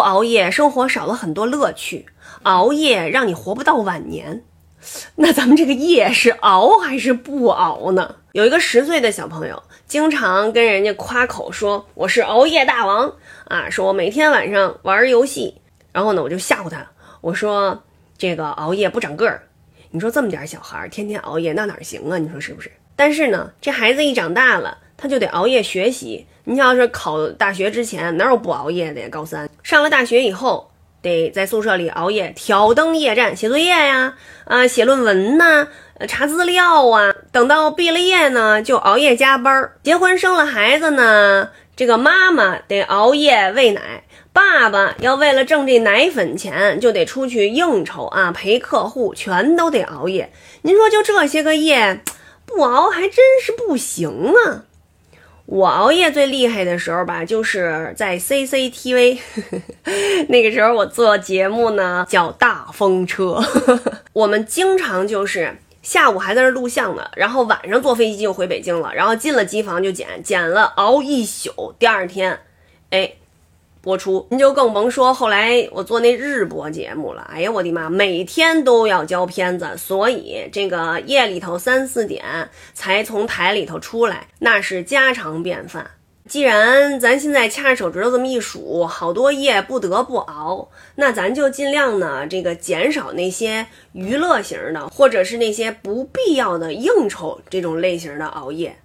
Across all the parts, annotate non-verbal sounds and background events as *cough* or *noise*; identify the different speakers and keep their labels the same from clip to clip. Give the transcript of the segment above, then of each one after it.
Speaker 1: 熬夜，生活少了很多乐趣；熬夜让你活不到晚年。*laughs* 那咱们这个夜是熬还是不熬呢？有一个十岁的小朋友，经常跟人家夸口说我是熬夜大王啊，说我每天晚上玩游戏。然后呢，我就吓唬他，我说这个熬夜不长个儿。你说这么点小孩天天熬夜，那哪行啊？你说是不是？但是呢，这孩子一长大了，他就得熬夜学习。你要是考大学之前，哪有不熬夜的呀？高三上了大学以后。得在宿舍里熬夜挑灯夜战写作业呀，啊，写论文呐，查资料啊。等到毕了业呢，就熬夜加班。结婚生了孩子呢，这个妈妈得熬夜喂奶，爸爸要为了挣这奶粉钱，就得出去应酬啊，陪客户，全都得熬夜。您说就这些个夜，不熬还真是不行啊。我熬夜最厉害的时候吧，就是在 CCTV，*laughs* 那个时候我做节目呢，叫大风车。我们经常就是下午还在那录像呢，然后晚上坐飞机就回北京了，然后进了机房就剪，剪了熬一宿，第二天，哎。播出，您就更甭说后来我做那日播节目了。哎呀，我的妈，每天都要交片子，所以这个夜里头三四点才从台里头出来，那是家常便饭。既然咱现在掐着手指头这么一数，好多夜不得不熬，那咱就尽量呢，这个减少那些娱乐型的，或者是那些不必要的应酬这种类型的熬夜，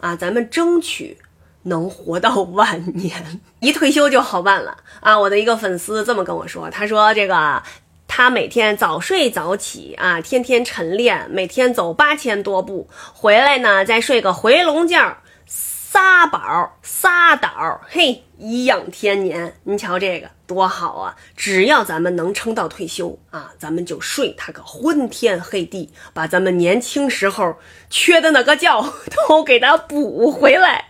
Speaker 1: 啊，咱们争取。能活到晚年，*laughs* 一退休就好办了啊！我的一个粉丝这么跟我说，他说这个他每天早睡早起啊，天天晨练，每天走八千多步，回来呢再睡个回笼觉，撒饱撒倒，嘿，颐养天年。您瞧这个多好啊！只要咱们能撑到退休啊，咱们就睡他个昏天黑地，把咱们年轻时候缺的那个觉 *laughs* 都给他补回来。